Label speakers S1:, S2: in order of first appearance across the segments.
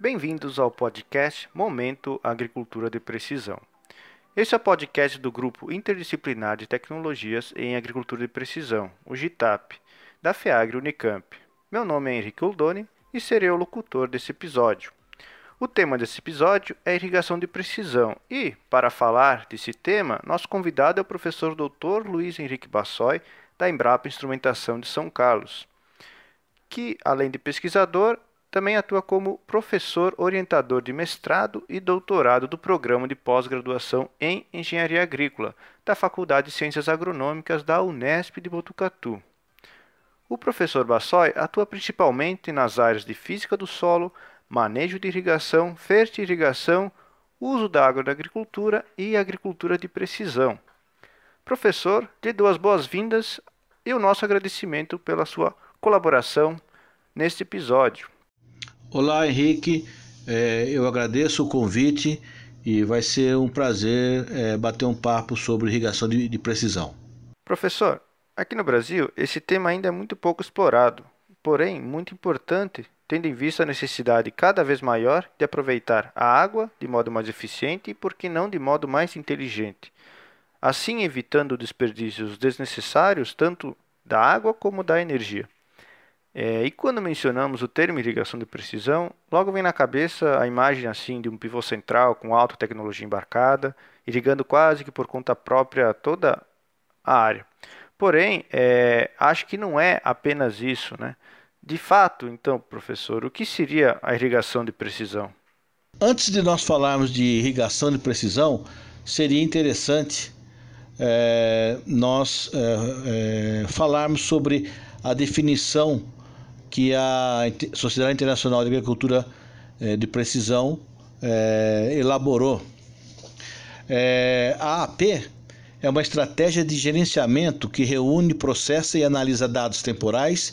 S1: Bem-vindos ao podcast Momento Agricultura de Precisão. Este é o podcast do Grupo Interdisciplinar de Tecnologias em Agricultura de Precisão, o GITAP, da FEAGRE Unicamp. Meu nome é Henrique Oldoni e serei o locutor desse episódio. O tema desse episódio é irrigação de precisão e, para falar desse tema, nosso convidado é o professor Dr. Luiz Henrique Bassoi, da Embrapa Instrumentação de São Carlos, que, além de pesquisador, também atua como professor orientador de mestrado e doutorado do programa de pós-graduação em Engenharia Agrícola da Faculdade de Ciências Agronômicas da Unesp de Botucatu. O professor Bassoi atua principalmente nas áreas de física do solo, manejo de irrigação, fertirrigação, uso da água da agricultura e agricultura de precisão. Professor, lhe dou as boas-vindas e o nosso agradecimento pela sua colaboração neste episódio.
S2: Olá, Henrique. É, eu agradeço o convite e vai ser um prazer é, bater um papo sobre irrigação de, de precisão.
S1: Professor, aqui no Brasil esse tema ainda é muito pouco explorado, porém muito importante, tendo em vista a necessidade cada vez maior de aproveitar a água de modo mais eficiente e, por que não, de modo mais inteligente, assim evitando desperdícios desnecessários tanto da água como da energia. É, e quando mencionamos o termo irrigação de precisão, logo vem na cabeça a imagem assim de um pivô central com alta tecnologia embarcada, irrigando quase que por conta própria toda a área. Porém, é, acho que não é apenas isso, né? De fato, então, professor, o que seria a irrigação de precisão?
S2: Antes de nós falarmos de irrigação de precisão, seria interessante é, nós é, é, falarmos sobre a definição que a Sociedade Internacional de Agricultura eh, de Precisão é, elaborou. É, a AP é uma estratégia de gerenciamento que reúne, processa e analisa dados temporais,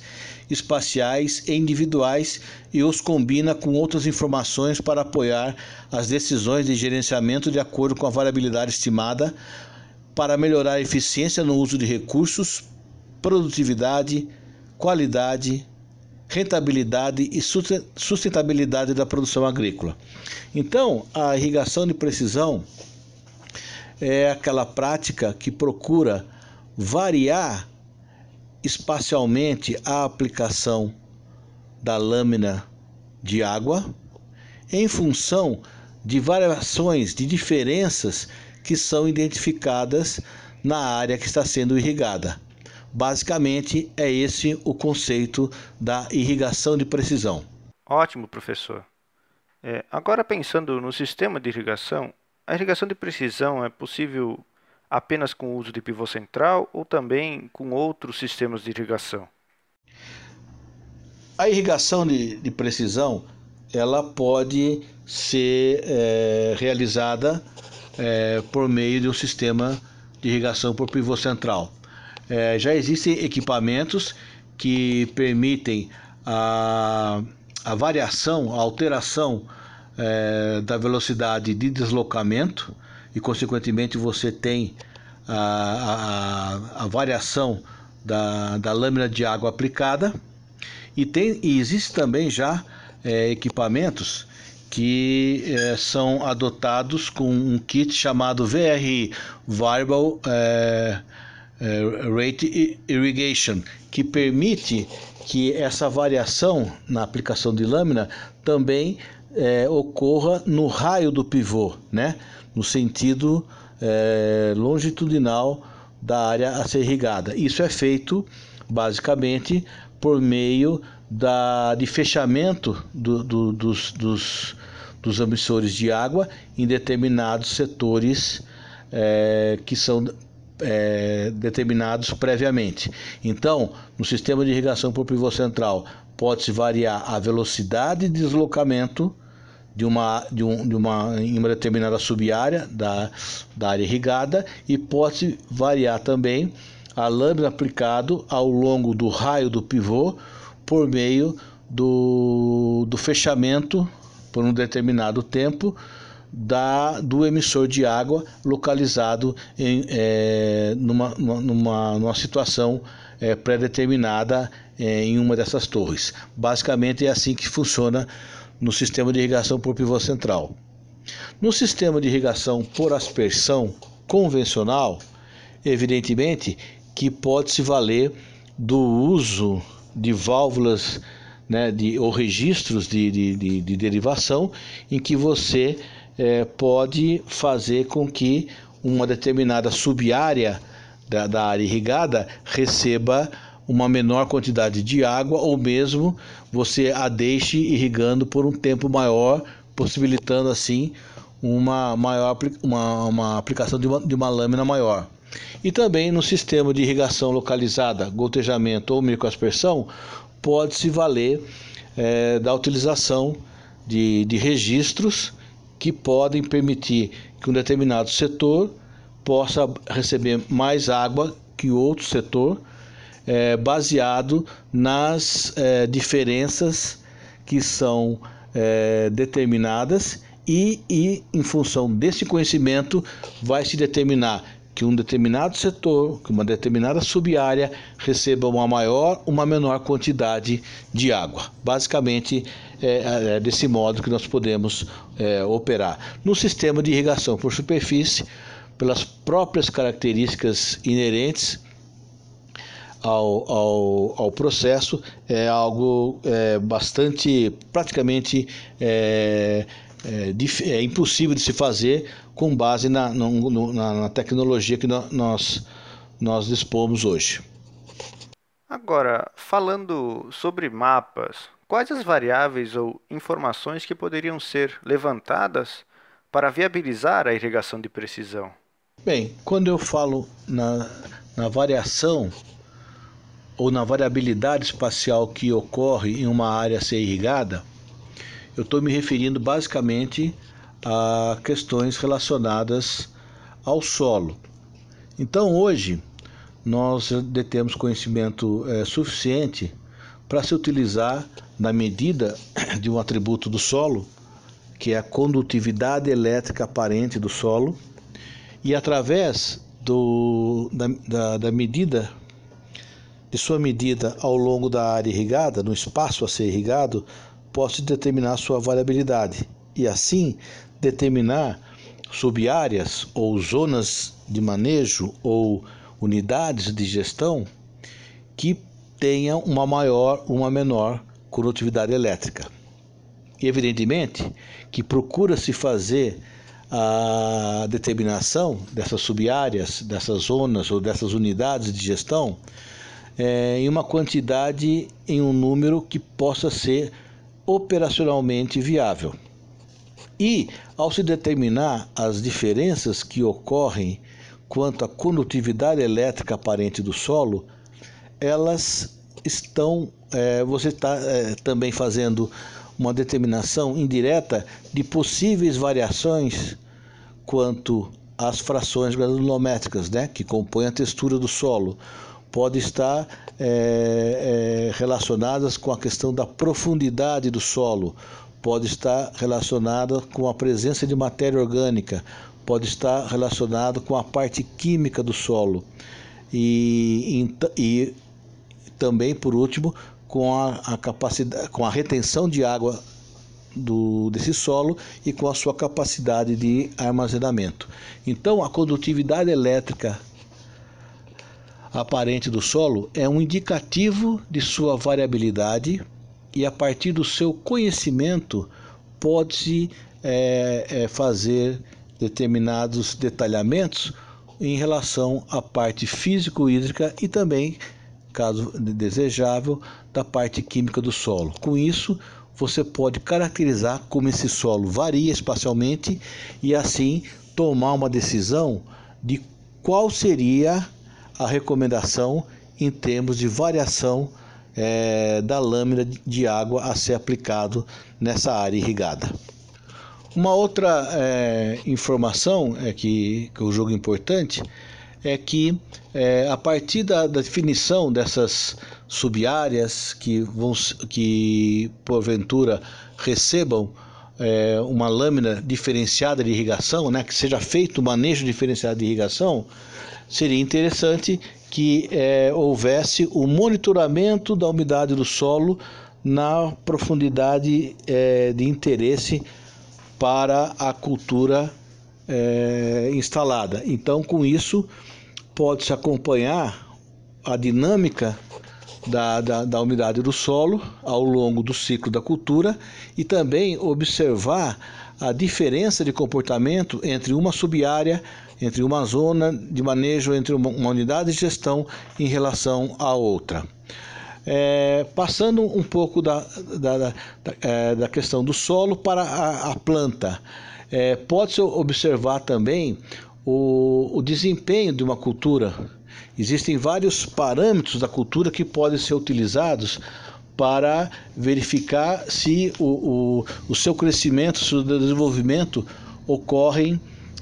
S2: espaciais e individuais e os combina com outras informações para apoiar as decisões de gerenciamento de acordo com a variabilidade estimada para melhorar a eficiência no uso de recursos, produtividade, qualidade, rentabilidade e sustentabilidade da produção agrícola. Então, a irrigação de precisão é aquela prática que procura variar espacialmente a aplicação da lâmina de água em função de variações, de diferenças que são identificadas na área que está sendo irrigada. Basicamente, é esse o conceito da irrigação de precisão.
S1: Ótimo, professor. É, agora, pensando no sistema de irrigação, a irrigação de precisão é possível apenas com o uso de pivô central ou também com outros sistemas de irrigação?
S2: A irrigação de, de precisão ela pode ser é, realizada é, por meio de um sistema de irrigação por pivô central. É, já existem equipamentos que permitem a, a variação, a alteração é, da velocidade de deslocamento e, consequentemente, você tem a, a, a variação da, da lâmina de água aplicada. E, tem, e existe também já é, equipamentos que é, são adotados com um kit chamado VRI Variable é, rate irrigation, que permite que essa variação na aplicação de lâmina também é, ocorra no raio do pivô, né? no sentido é, longitudinal da área a ser irrigada. Isso é feito basicamente por meio da, de fechamento do, do, dos, dos, dos emissores de água em determinados setores é, que são é, determinados previamente. Então, no sistema de irrigação por pivô central, pode-se variar a velocidade de deslocamento de uma, de, um, de uma, em uma determinada subárea da, da área irrigada e pode variar também a lâmina aplicado ao longo do raio do pivô por meio do, do fechamento por um determinado tempo da, do emissor de água localizado em, é, numa, numa, numa situação é, pré-determinada é, em uma dessas torres. Basicamente é assim que funciona no sistema de irrigação por pivô central. No sistema de irrigação por aspersão convencional, evidentemente que pode se valer do uso de válvulas né, de, ou registros de, de, de, de derivação em que você é, pode fazer com que uma determinada subárea da, da área irrigada receba uma menor quantidade de água ou mesmo você a deixe irrigando por um tempo maior, possibilitando assim uma maior uma, uma aplicação de uma, de uma lâmina maior. E também no sistema de irrigação localizada, gotejamento ou microaspersão, pode-se valer é, da utilização de, de registros que podem permitir que um determinado setor possa receber mais água que outro setor, é, baseado nas é, diferenças que são é, determinadas e, e, em função desse conhecimento, vai se determinar que um determinado setor, que uma determinada subárea receba uma maior, uma menor quantidade de água. Basicamente, é, é desse modo que nós podemos é, operar. No sistema de irrigação por superfície, pelas próprias características inerentes ao, ao, ao processo, é algo é, bastante, praticamente é, é, impossível de se fazer com base na, na, na tecnologia que nós, nós dispomos hoje.
S1: Agora, falando sobre mapas, quais as variáveis ou informações que poderiam ser levantadas para viabilizar a irrigação de precisão?
S2: Bem, quando eu falo na, na variação ou na variabilidade espacial que ocorre em uma área ser irrigada, eu estou me referindo basicamente a questões relacionadas ao solo. Então, hoje, nós detemos conhecimento é, suficiente para se utilizar na medida de um atributo do solo, que é a condutividade elétrica aparente do solo, e através do, da, da, da medida de sua medida ao longo da área irrigada, no espaço a ser irrigado, posso determinar sua variabilidade e assim determinar subáreas ou zonas de manejo ou unidades de gestão que tenham uma maior ou uma menor condutividade elétrica. E evidentemente que procura-se fazer a determinação dessas subáreas, dessas zonas ou dessas unidades de gestão é, em uma quantidade, em um número que possa ser operacionalmente viável. E, ao se determinar as diferenças que ocorrem quanto à condutividade elétrica aparente do solo, elas estão, é, você está é, também fazendo uma determinação indireta de possíveis variações quanto às frações granulométricas, né, que compõem a textura do solo, pode estar é, é, relacionadas com a questão da profundidade do solo, pode estar relacionada com a presença de matéria orgânica, pode estar relacionado com a parte química do solo e, e, e também, por último, com a, a, capacidade, com a retenção de água do, desse solo e com a sua capacidade de armazenamento. Então, a condutividade elétrica aparente do solo é um indicativo de sua variabilidade e a partir do seu conhecimento pode-se é, é, fazer determinados detalhamentos em relação à parte físico-hídrica e também, caso desejável, da parte química do solo. Com isso, você pode caracterizar como esse solo varia espacialmente e assim tomar uma decisão de qual seria a recomendação em termos de variação é, da lâmina de água a ser aplicado nessa área irrigada. Uma outra é, informação é que, que o jogo importante é que é, a partir da, da, definição dessas subáreas que vão que porventura recebam é, uma lâmina diferenciada de irrigação, né, que seja feito o manejo diferenciado de irrigação, seria interessante que é, houvesse o monitoramento da umidade do solo na profundidade é, de interesse para a cultura é, instalada. Então, com isso, pode-se acompanhar a dinâmica da, da, da, umidade do solo ao longo do ciclo da cultura e também observar a diferença de comportamento entre uma subárea, entre uma zona de manejo, entre uma, unidade de gestão em relação à outra. É, passando um pouco da, da, da, é, da, questão do solo para a, a planta, é, pode-se observar também o, o desempenho de uma cultura. Existem vários parâmetros da cultura que podem ser utilizados para verificar se o, o, o seu crescimento, o seu desenvolvimento ocorrem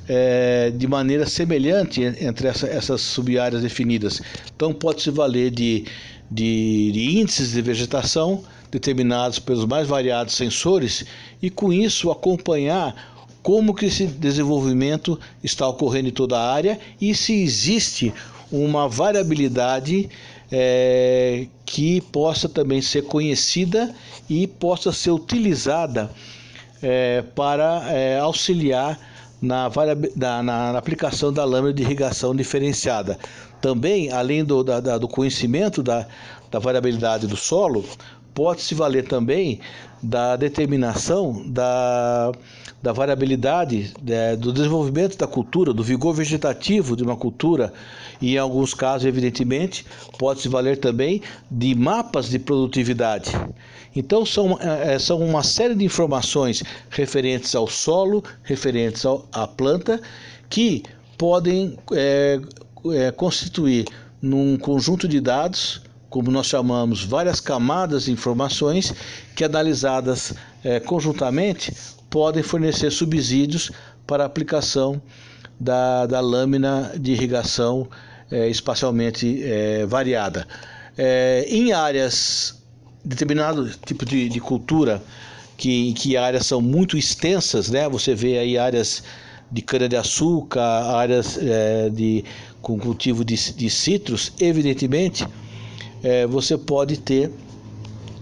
S2: é, de maneira semelhante entre essa, essas sub-áreas definidas. Então pode-se valer de, de, de índices de vegetação determinados pelos mais variados sensores e com isso acompanhar como que esse desenvolvimento está ocorrendo em toda a área e se existe uma variabilidade é, que possa também ser conhecida e possa ser utilizada é, para é, auxiliar na, na, na, aplicação da lâmina de irrigação diferenciada. Também, além do, da, do conhecimento da, da variabilidade do solo, pode-se valer também da determinação da, da variabilidade é, do desenvolvimento da cultura, do vigor vegetativo de uma cultura e, em alguns casos, evidentemente, pode-se valer também de mapas de produtividade. Então, são, é, são uma série de informações referentes ao solo, referentes ao, à planta, que podem é, é, constituir num conjunto de dados como nós chamamos, várias camadas de informações que, analisadas é, conjuntamente, podem fornecer subsídios para a aplicação da, da lâmina de irrigação é, espacialmente é, variada. em áreas, determinado tipo de, de cultura, que, que áreas são muito extensas, né? você vê aí áreas de cana-de-açúcar, áreas de, com cultivo de, de citros, evidentemente, é, você pode ter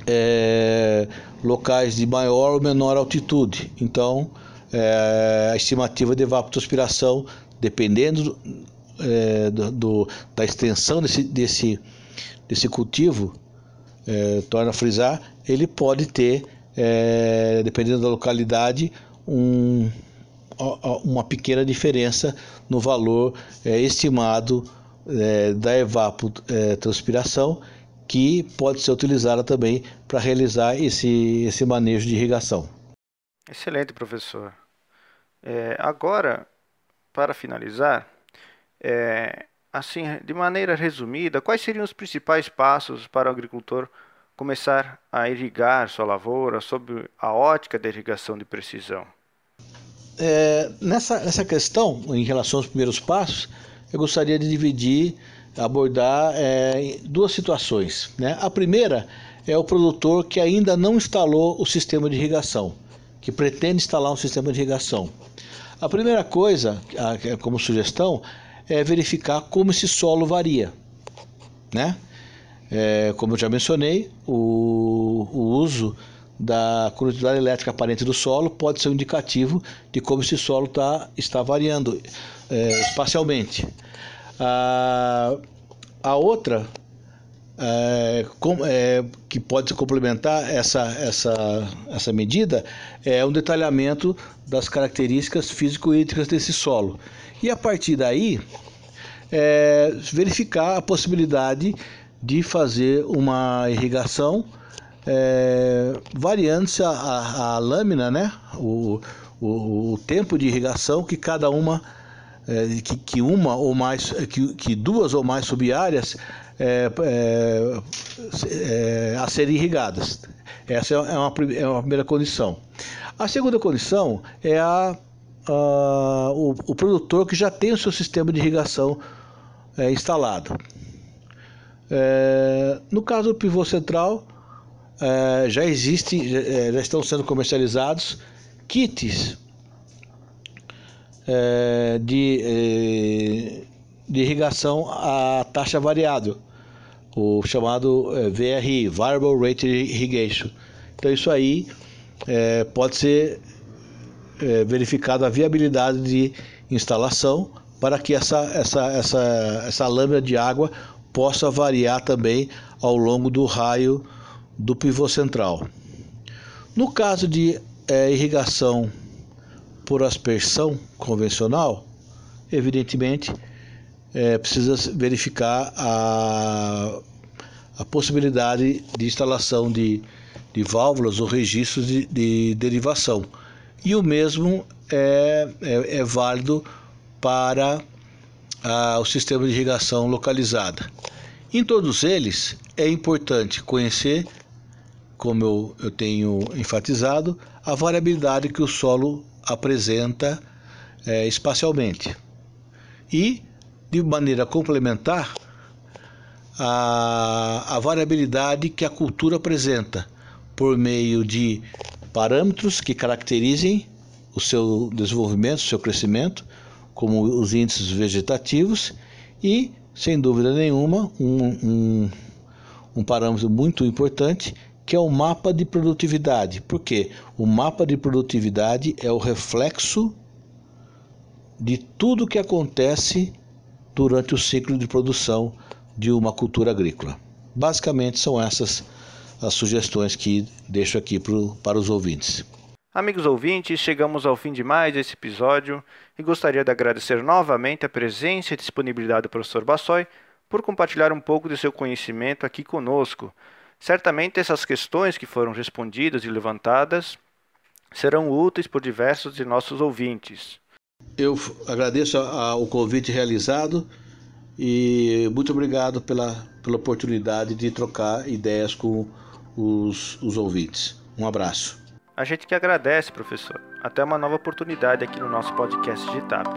S2: é, locais de maior ou menor altitude. Então, é, a estimativa de evapotranspiração, dependendo é, do, do, da extensão desse, desse, desse cultivo, é, torna a frisar, ele pode ter, é, dependendo da localidade, um, uma pequena diferença no valor estimado é, da evapotranspiração, que pode ser utilizada também para realizar esse, esse manejo de irrigação.
S1: Excelente, professor. É, agora, para finalizar, é, assim, de maneira resumida, quais seriam os principais passos para o agricultor começar a irrigar sua lavoura sob a ótica da irrigação de precisão?
S2: É, nessa, nessa questão, em relação aos primeiros passos, eu gostaria de dividir, abordar é, duas situações. Né? A primeira é o produtor que ainda não instalou o sistema de irrigação, que pretende instalar um sistema de irrigação. A primeira coisa, como sugestão, é verificar como esse solo varia. Né? É, como eu já mencionei, o, o uso da condutividade elétrica aparente do solo pode ser um indicativo de como esse solo tá, está variando é, espacialmente. A, a outra é, com, é, que pode complementar essa, essa, essa medida é um detalhamento das características físico-hídricas desse solo. E a partir daí, é, verificar a possibilidade de fazer uma irrigação é, variando-se a, a, a, lâmina, né? O, o, o tempo de irrigação que cada uma é, que, que, uma ou mais, que, que duas ou mais subáreas é, é, é, a serem irrigadas. Essa é uma, é uma primeira condição. A segunda condição é a, a o, o, produtor que já tem o seu sistema de irrigação instalado. No caso do pivô central, já existe, já estão sendo comercializados kits é, de, é, de irrigação a taxa variável. o chamado é, VRI, Variable Rate Irrigation. Então isso aí é, pode ser é, verificado a viabilidade de instalação para que essa, essa, essa, essa lâmina de água possa variar também ao longo do raio do pivô central. No caso de é, irrigação por aspersão convencional, evidentemente é, precisa verificar a, a possibilidade de instalação de, de válvulas ou registros de, de derivação. E o mesmo é, é, é válido para a, o sistema de irrigação localizada. Em todos eles, é importante conhecer, como eu, eu tenho enfatizado, a variabilidade que o solo apresenta é, espacialmente. E, de maneira complementar, a, a variabilidade que a cultura apresenta por meio de parâmetros que caracterizem o seu desenvolvimento, o seu crescimento, como os índices vegetativos e, sem dúvida nenhuma, um, um, um parâmetro muito importante que é o mapa de produtividade. Porque o mapa de produtividade é o reflexo de tudo que acontece durante o ciclo de produção de uma cultura agrícola. Basicamente são essas as sugestões que deixo aqui pro, para os ouvintes.
S1: Amigos ouvintes, chegamos ao fim de mais esse episódio e gostaria de agradecer novamente a presença e disponibilidade do professor Bassoi por compartilhar um pouco de seu conhecimento aqui conosco. Certamente essas questões que foram respondidas e levantadas serão úteis por diversos de nossos ouvintes.
S2: Eu agradeço o convite realizado e muito obrigado pela, pela oportunidade de trocar ideias com os, os ouvintes. Um abraço.
S1: A gente que agradece, professor. Até uma nova oportunidade aqui no nosso podcast de TAP.